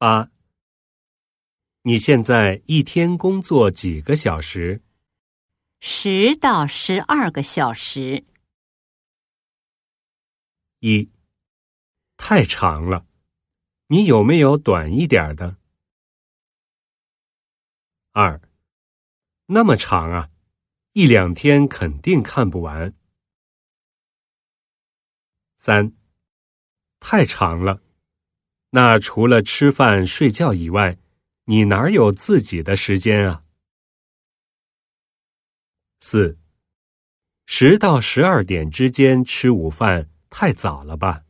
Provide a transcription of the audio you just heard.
八。你现在一天工作几个小时？十到十二个小时。一，太长了，你有没有短一点的？二，那么长啊，一两天肯定看不完。三，太长了，那除了吃饭睡觉以外，你哪有自己的时间啊？四，十到十二点之间吃午饭太早了吧？